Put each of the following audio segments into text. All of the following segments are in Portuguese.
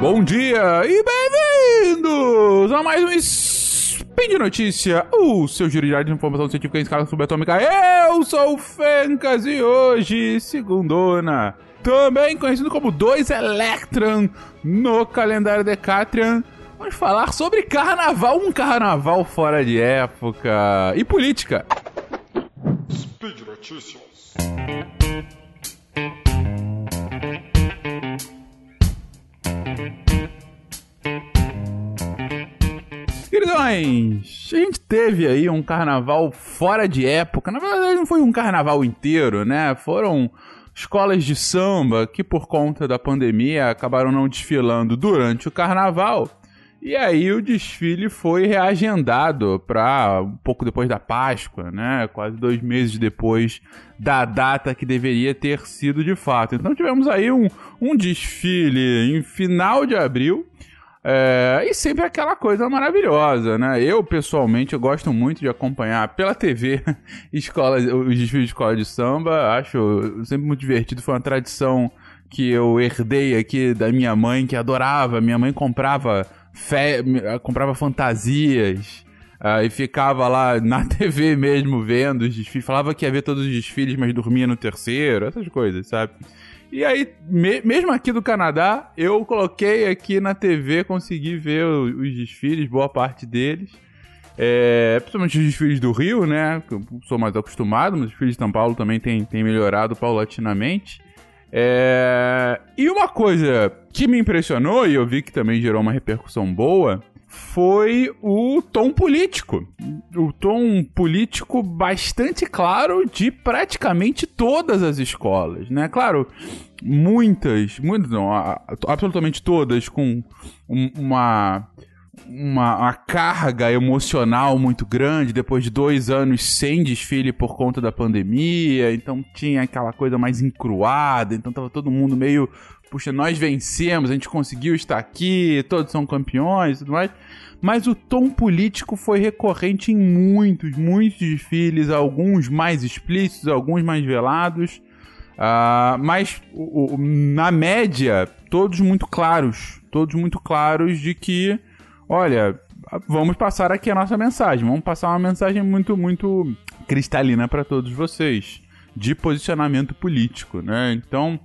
Bom dia e bem-vindos a mais um Spin de Notícia, o seu giro de informação científica em escala subatômica. Eu sou o Fencas e hoje, segundona, também conhecido como 2 Electron no calendário Decatrian, vamos falar sobre carnaval, um carnaval fora de época e política. Speed Notícias. Queridões, a gente teve aí um carnaval fora de época. Na verdade, não foi um carnaval inteiro, né? Foram escolas de samba que, por conta da pandemia, acabaram não desfilando durante o carnaval. E aí o desfile foi reagendado para um pouco depois da Páscoa, né? Quase dois meses depois da data que deveria ter sido de fato. Então tivemos aí um, um desfile em final de abril. É, e sempre aquela coisa maravilhosa, né? Eu, pessoalmente, eu gosto muito de acompanhar pela TV escola, os desfiles de escola de samba. Acho sempre muito divertido. Foi uma tradição que eu herdei aqui da minha mãe, que adorava. Minha mãe comprava, fe... comprava fantasias. Uh, e ficava lá na TV mesmo vendo os desfiles. Falava que ia ver todos os desfiles, mas dormia no terceiro, essas coisas, sabe? E aí, me, mesmo aqui do Canadá, eu coloquei aqui na TV, consegui ver os, os desfiles, boa parte deles. É, principalmente os desfiles do Rio, né? Que eu sou mais acostumado, mas os desfiles de São Paulo também tem, tem melhorado paulatinamente. É, e uma coisa que me impressionou, e eu vi que também gerou uma repercussão boa, foi o tom político. O tom político bastante claro de praticamente todas as escolas, né? Claro, muitas, muitas não, absolutamente todas com uma uma, uma, carga emocional muito grande depois de dois anos sem desfile por conta da pandemia, então tinha aquela coisa mais encruada, então tava todo mundo meio puxa, nós vencemos, a gente conseguiu estar aqui, todos são campeões e tudo mais. Mas o tom político foi recorrente em muitos, muitos desfiles, alguns mais explícitos, alguns mais velados. Uh, mas o, o, na média, todos muito claros. Todos muito claros de que, olha, vamos passar aqui a nossa mensagem. Vamos passar uma mensagem muito, muito cristalina para todos vocês. De posicionamento político, né? Então,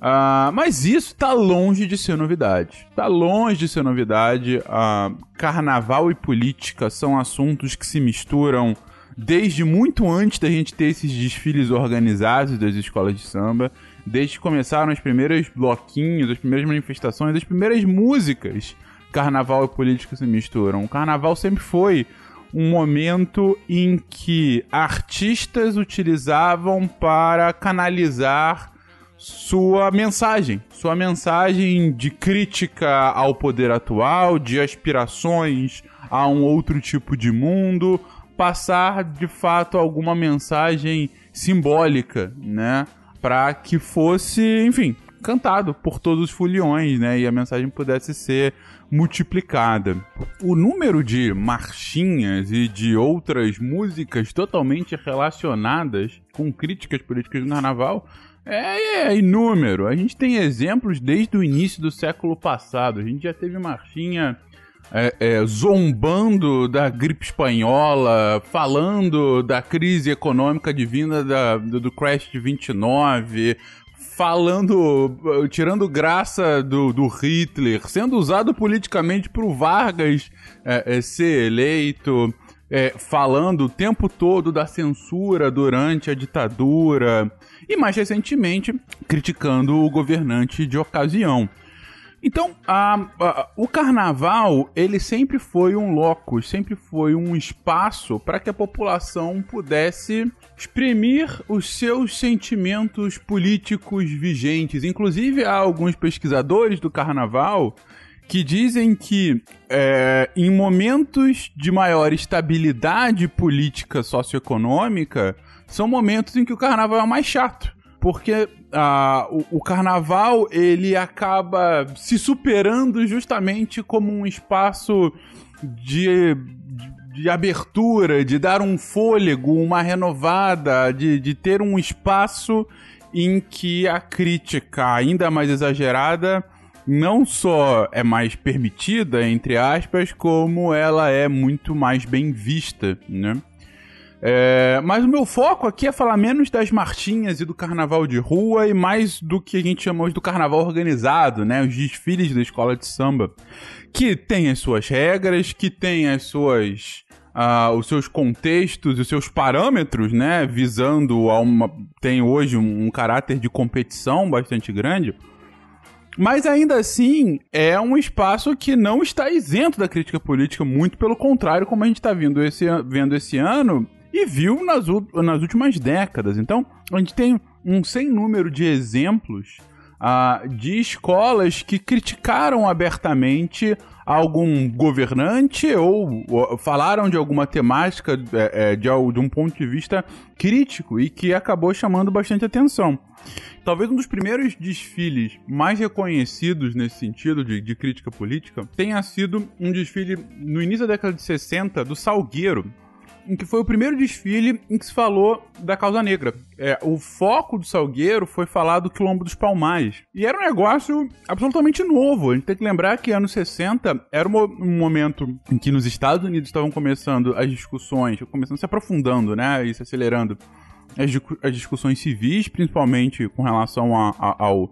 Uh, mas isso tá longe de ser novidade. Tá longe de ser novidade. Uh, carnaval e política são assuntos que se misturam desde muito antes da gente ter esses desfiles organizados das escolas de samba. Desde que começaram os primeiros bloquinhos, as primeiras manifestações, as primeiras músicas. Carnaval e política se misturam. O carnaval sempre foi um momento em que artistas utilizavam para canalizar sua mensagem, sua mensagem de crítica ao poder atual, de aspirações a um outro tipo de mundo, passar de fato alguma mensagem simbólica, né, para que fosse, enfim, cantado por todos os foliões, né, e a mensagem pudesse ser multiplicada. O número de marchinhas e de outras músicas totalmente relacionadas com críticas políticas do carnaval é, é inúmero. A gente tem exemplos desde o início do século passado. A gente já teve marchinha é, é, zombando da gripe espanhola, falando da crise econômica divina da, do, do crash de 29, falando, tirando graça do, do Hitler, sendo usado politicamente pro Vargas é, é, ser eleito, é, falando o tempo todo da censura durante a ditadura e mais recentemente criticando o governante de ocasião. Então, a, a, o carnaval, ele sempre foi um locus, sempre foi um espaço para que a população pudesse exprimir os seus sentimentos políticos vigentes. Inclusive, há alguns pesquisadores do carnaval que dizem que é, em momentos de maior estabilidade política socioeconômica, são momentos em que o carnaval é mais chato. Porque ah, o, o, carnaval ele acaba se superando justamente como um espaço de, de, de abertura, de dar um fôlego, uma renovada, de, de ter um espaço em que a crítica ainda mais exagerada não só é mais permitida, entre aspas, como ela é muito mais bem vista, né? É, mas o meu foco aqui é falar menos das marchinhas e do carnaval de rua e mais do que a gente chama hoje do carnaval organizado, né? Os desfiles da escola de samba. Que tem as suas regras, que tem as suas. Uh, os seus contextos, os seus parâmetros, né? Visando a uma. tem hoje um, um caráter de competição bastante grande. Mas ainda assim, é um espaço que não está isento da crítica política, muito pelo contrário, como a gente está vendo esse, vendo esse ano e viu nas, nas últimas décadas. Então, a gente tem um sem número de exemplos uh, de escolas que criticaram abertamente algum governante ou, ou falaram de alguma temática é, é, de, de um ponto de vista crítico e que acabou chamando bastante atenção. Talvez um dos primeiros desfiles mais reconhecidos nesse sentido de, de, crítica política tenha sido um desfile no início da década de 60 do Salgueiro, em que foi o primeiro desfile em que se falou da causa negra. É, o foco do Salgueiro foi falar do Quilombo dos Palmares. E era um negócio absolutamente novo. A gente tem que lembrar que anos 60 era um momento em que nos Estados Unidos estavam começando as discussões, começando se aprofundando, né, e se acelerando as, as discussões civis, principalmente com relação a, a, ao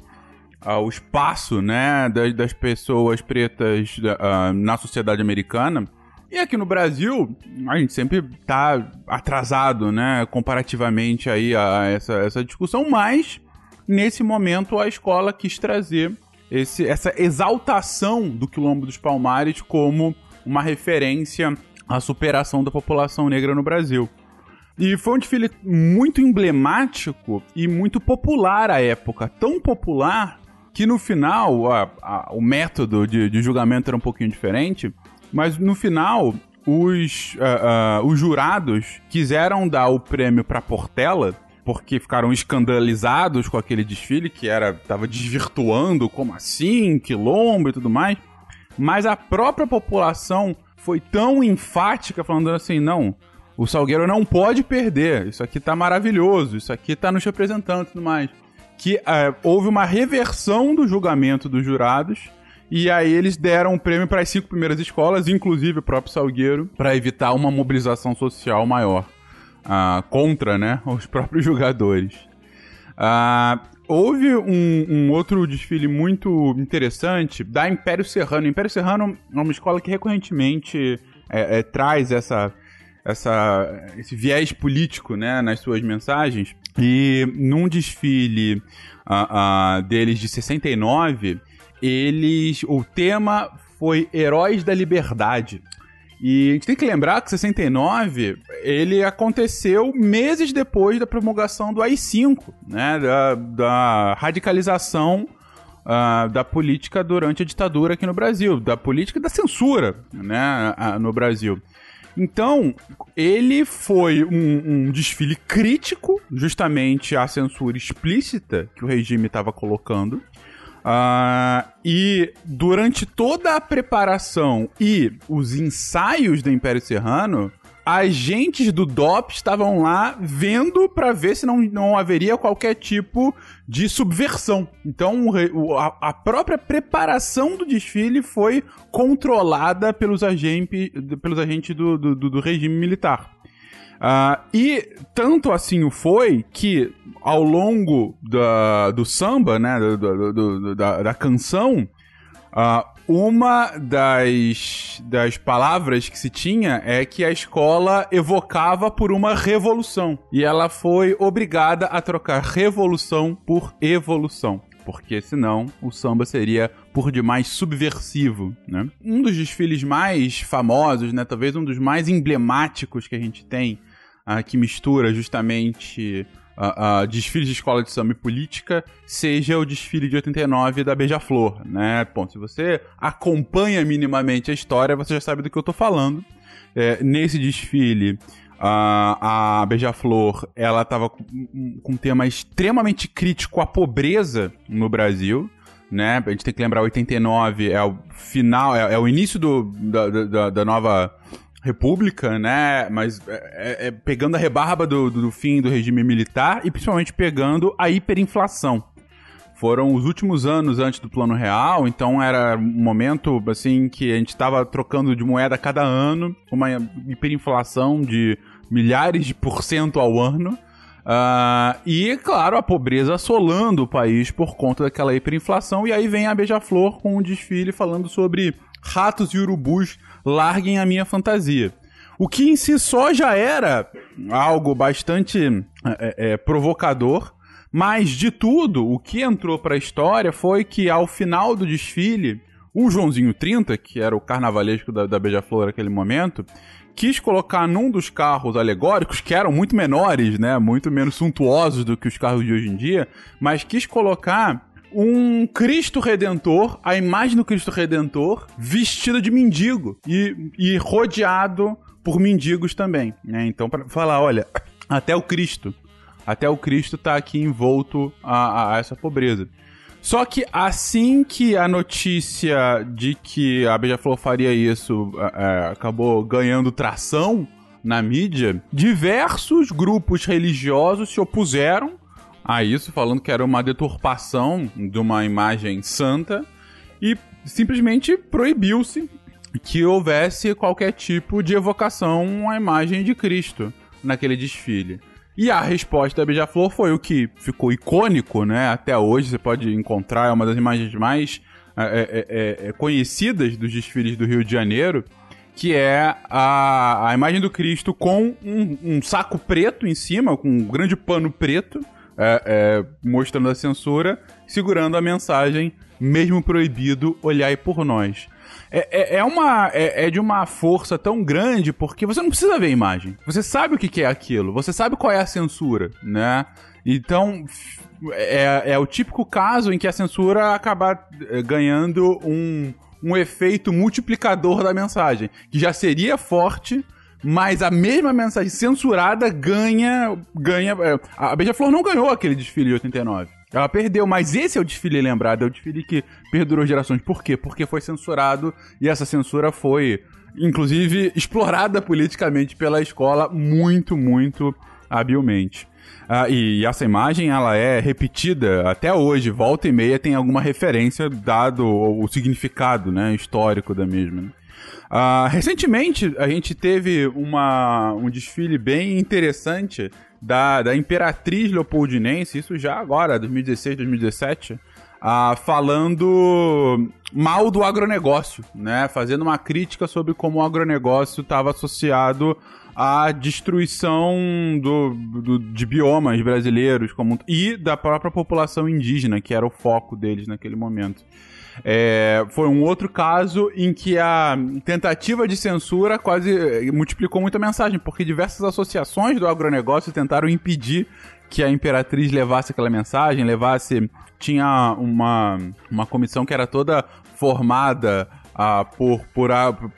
ao espaço, né, das, das pessoas pretas uh, na sociedade americana. E aqui no Brasil, a gente sempre tá atrasado, né, comparativamente aí a essa, essa discussão, mas nesse momento a escola quis trazer esse, essa exaltação do Quilombo dos Palmares como uma referência à superação da população negra no Brasil. E foi um desfile muito emblemático e muito popular à época. Tão popular que no final a, a, o método de, de julgamento era um pouquinho diferente mas no final, os, uh, uh, os jurados quiseram dar o prêmio pra Portela, porque ficaram escandalizados com aquele desfile que era tava desvirtuando, como assim, quilombo e tudo mais. Mas a própria população foi tão enfática, falando assim, não, o Salgueiro não pode perder, isso aqui tá maravilhoso, isso aqui tá nos representando e tudo mais. Que uh, houve uma reversão do julgamento dos jurados e aí eles deram um prêmio para as cinco primeiras escolas, inclusive o próprio Salgueiro, para evitar uma mobilização social maior uh, contra né, os próprios jogadores. Uh, houve um, um, outro desfile muito interessante da Império Serrano. Império Serrano é uma escola que recorrentemente é, é, traz essa, essa, esse viés político né, nas suas mensagens. E num desfile uh, deles de 69 eles. O tema foi Heróis da Liberdade. E a gente tem que lembrar que 69 ele aconteceu meses depois da promulgação do AI-5, né, da, da radicalização uh, da política durante a ditadura aqui no Brasil, da política da censura né, no Brasil. Então, ele foi um, um, desfile crítico, justamente à censura explícita que o regime estava colocando. Uh, e durante toda a preparação e os ensaios do Império Serrano, agentes do DOP estavam lá vendo para ver se não, não haveria qualquer tipo de subversão. Então, a, a própria preparação do desfile foi controlada pelos, agente, pelos agentes do, do, do regime militar. Uh, e tanto assim o foi que ao longo da, do samba, né, do, do, do, da, da, canção, uh, uma das, das palavras que se tinha é que a escola evocava por uma revolução. E ela foi obrigada a trocar revolução por evolução porque senão o samba seria por demais subversivo, né? Um dos desfiles mais famosos, né, talvez um dos mais emblemáticos que a gente tem uh, que mistura justamente uh, uh, desfile de escola de samba e política, seja o desfile de 89 da Beija-Flor, né? Bom, se você acompanha minimamente a história, você já sabe do que eu tô falando. É, nesse desfile, a, a Beija-Flor, ela tava com, com um tema extremamente crítico à pobreza no Brasil, né? A gente tem que lembrar, 89 é o final, é, é o início do, da, da, da nova república, né? Mas é, é, é pegando a rebarba do, do, do, fim do regime militar e principalmente pegando a hiperinflação. Foram os últimos anos antes do plano real, então era um momento assim que a gente estava trocando de moeda cada ano, uma hiperinflação de milhares de por cento ao ano. Uh, e, claro, a pobreza assolando o país por conta daquela hiperinflação. E aí vem a Beija-Flor com um desfile falando sobre ratos e urubus larguem a minha fantasia. O que em si só já era algo bastante é, é, provocador, mas de tudo, o que entrou para a história foi que ao final do desfile, o Joãozinho 30, que era o carnavalesco da, da Beija-Flor naquele momento, quis colocar num dos carros alegóricos, que eram muito menores, né, muito menos suntuosos do que os carros de hoje em dia, mas quis colocar um Cristo Redentor, a imagem do Cristo Redentor, vestido de mendigo e, e rodeado por mendigos também, né? Então, para falar, olha, até o Cristo até o Cristo está aqui envolto a, a, essa pobreza. Só que assim que a notícia de que a Beija-Flor faria isso é, acabou ganhando tração na mídia, diversos grupos religiosos se opuseram a isso, falando que era uma deturpação de uma imagem santa e simplesmente proibiu-se que houvesse qualquer tipo de evocação à imagem de Cristo naquele desfile. E a resposta da Beija-Flor foi o que ficou icônico, né? Até hoje você pode encontrar, é uma das imagens mais é, é, é, é, conhecidas dos desfiles do Rio de Janeiro, que é a, a imagem do Cristo com um, um saco preto em cima, com um grande pano preto, é, é, mostrando a censura, segurando a mensagem, mesmo proibido, olhai por nós. É, é, é, uma, é, é, de uma força tão grande porque você não precisa ver a imagem. Você sabe o que, é aquilo. Você sabe qual é a censura, né? Então, é, é o típico caso em que a censura acaba eh, ganhando um, um efeito multiplicador da mensagem, que já seria forte, mas a mesma mensagem censurada ganha. ganha eh, a Beija-Flor não ganhou aquele desfile de 89. Ela perdeu, mas esse é o desfile lembrado, é o desfile que perdurou gerações. Por quê? Porque foi censurado e essa censura foi, inclusive, explorada politicamente pela escola muito, muito habilmente. Ah, e, essa imagem ela é repetida até hoje, volta e meia tem alguma referência dado o, o significado né, histórico da mesma. Né? Ah, recentemente a gente teve uma, um desfile bem interessante da, da Imperatriz Leopoldinense, isso já agora, 2016, 2017, ah, falando mal do agronegócio, né? Fazendo uma crítica sobre como o agronegócio estava associado à destruição do, do, de biomas brasileiros como, e da própria população indígena, que era o foco deles naquele momento. É, foi um outro caso em que a tentativa de censura quase eh, multiplicou muita mensagem, porque diversas associações do agronegócio tentaram impedir que a Imperatriz levasse aquela mensagem, levasse. Tinha uma, uma comissão que era toda formada ah, por, por,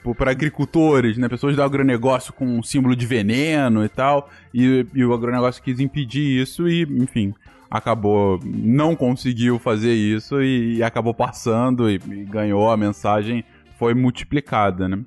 por, por, agricultores, né? Pessoas do agronegócio com um símbolo de veneno e tal. E, e o agronegócio quis impedir isso e, enfim, acabou, não conseguiu fazer isso e, e acabou passando e, e, ganhou a mensagem, foi multiplicada, né?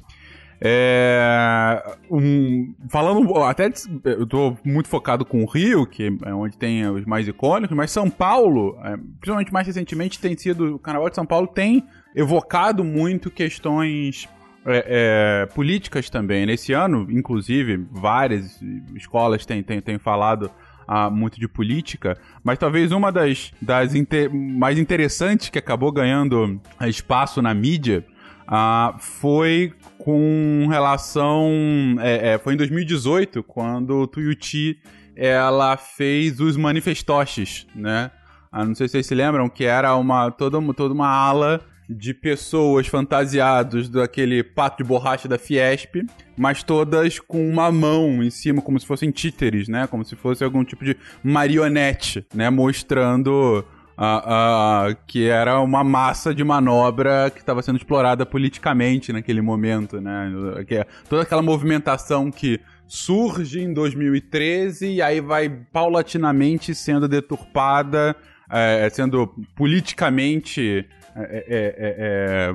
É, um, falando, até eu tô muito focado com o Rio, que é onde tem os mais icônicos, mas São Paulo, é, principalmente mais recentemente, tem sido, o Carnaval de São Paulo tem evocado muito questões é, é, políticas também. Nesse ano, inclusive, várias escolas têm, têm, têm falado ah, muito de política, mas talvez uma das, das inter mais interessantes que acabou ganhando espaço na mídia ah, foi com relação. É, é, foi em 2018, quando Tuiuti ela fez os manifestoches, né? Ah, não sei se vocês se lembram que era uma toda, toda uma ala de pessoas fantasiados daquele pato de borracha da Fiesp, mas todas com uma mão em cima, como se fossem títeres, né? Como se fosse algum tipo de marionete, né? Mostrando a, a, que era uma massa de manobra que estava sendo explorada politicamente naquele momento, né? Que é toda aquela movimentação que surge em 2013 e aí vai paulatinamente sendo deturpada, é, sendo politicamente é é, é, é,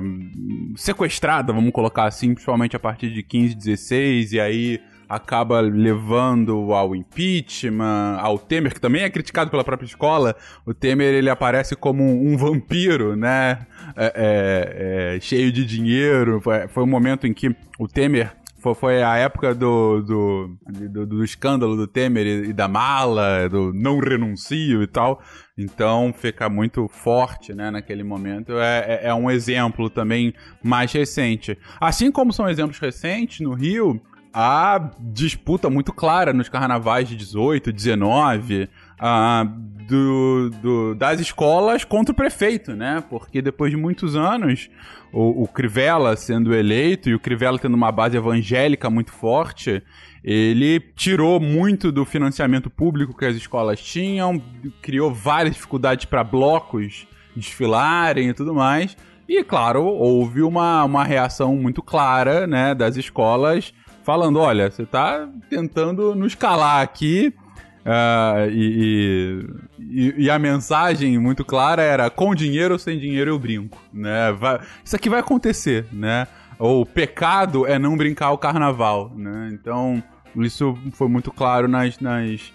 sequestrada, vamos colocar assim, principalmente a partir de 15, 16, e aí acaba levando ao impeachment, ao Temer, que também é criticado pela própria escola. O Temer ele aparece como um, um vampiro, né? É, é, é, cheio de dinheiro. Foi, foi um momento em que o Temer foi, foi a época do, do, do, do, escândalo do Temer e, e da mala, do não renuncio e tal. Então fica muito forte, né, naquele momento. É, é, é, um exemplo também mais recente. Assim como são exemplos recentes no Rio, há disputa muito clara nos carnavais de 18, 19, uh, do, do, das escolas contra o prefeito, né? Porque depois de muitos anos, o, o Crivella sendo eleito e o Crivella tendo uma base evangélica muito forte, ele tirou muito do financiamento público que as escolas tinham, criou várias dificuldades para blocos desfilarem e tudo mais. E, claro, houve uma, uma reação muito clara né, das escolas falando: olha, você está tentando nos calar aqui Uh, e, e, e, a mensagem muito clara era: com dinheiro ou sem dinheiro eu brinco. Né? Vai, isso aqui vai acontecer, né? O pecado é não brincar o carnaval, né? Então, isso foi muito claro nas, nas,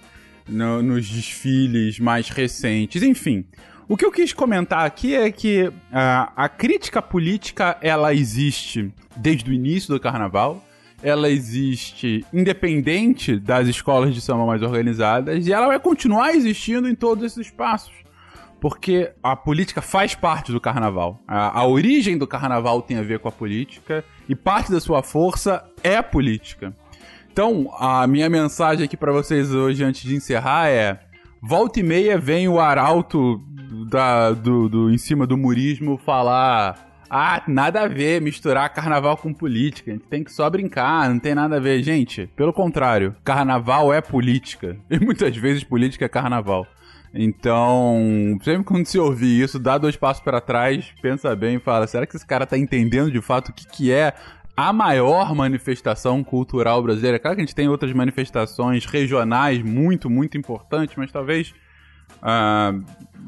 no, nos desfiles mais recentes. Enfim, o que eu quis comentar aqui é que uh, a crítica política ela existe desde o início do carnaval ela existe independente das escolas de samba mais organizadas e ela vai continuar existindo em todos esses espaços. Porque a política faz parte do carnaval. A, a origem do carnaval tem a ver com a política e parte da sua força é a política. Então, a minha mensagem aqui para vocês hoje, antes de encerrar, é: volta e meia vem o arauto da, do, do, em cima do murismo falar ah, nada a ver misturar carnaval com política. A gente tem que só brincar, não tem nada a ver. Gente, pelo contrário, carnaval é política. E muitas vezes política é carnaval. Então, sempre quando se ouvir isso, dá dois passos para trás, pensa bem e fala: será que esse cara tá entendendo de fato o que, que é a maior manifestação cultural brasileira? Claro que a gente tem outras manifestações regionais muito, muito importantes, mas talvez uh,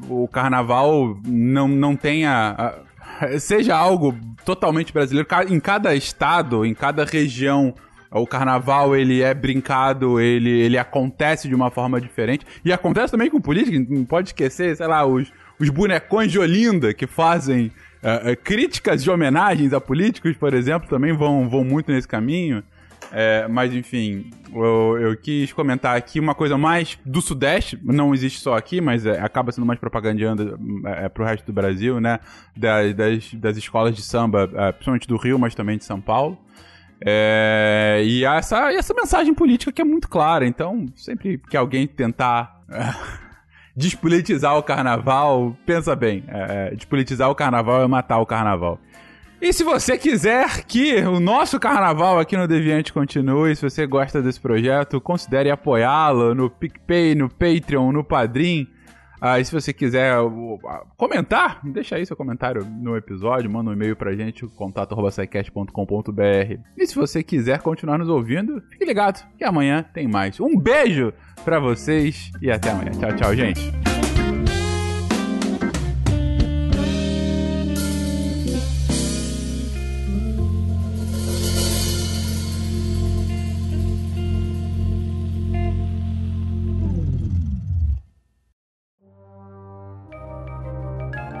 o carnaval não, não tenha. Seja algo totalmente brasileiro. Em cada estado, em cada região, o carnaval ele é brincado, ele, ele acontece de uma forma diferente. E acontece também com política, não pode esquecer, sei lá, os, os bonecões de Olinda que fazem uh, críticas de homenagens a políticos, por exemplo, também vão, vão muito nesse caminho. É, mas enfim, eu, eu, quis comentar aqui uma coisa mais do Sudeste, não existe só aqui, mas é, acaba sendo mais propagandando é, é, pro resto do Brasil, né? Das, das, das escolas de samba, é, principalmente do Rio, mas também de São Paulo. É, e essa, essa mensagem política que é muito clara, então sempre que alguém tentar é, despolitizar o carnaval, pensa bem, é, despolitizar o carnaval é matar o carnaval. E se você quiser que o nosso carnaval aqui no Deviante continue, se você gosta desse projeto, considere apoiá-lo no PicPay, no Patreon, no Padrim. Ah, e se você quiser comentar, deixa aí seu comentário no episódio, manda um e-mail pra gente, contato.com.br. E se você quiser continuar nos ouvindo, fique ligado que amanhã tem mais. Um beijo pra vocês e até amanhã. Tchau, tchau, gente.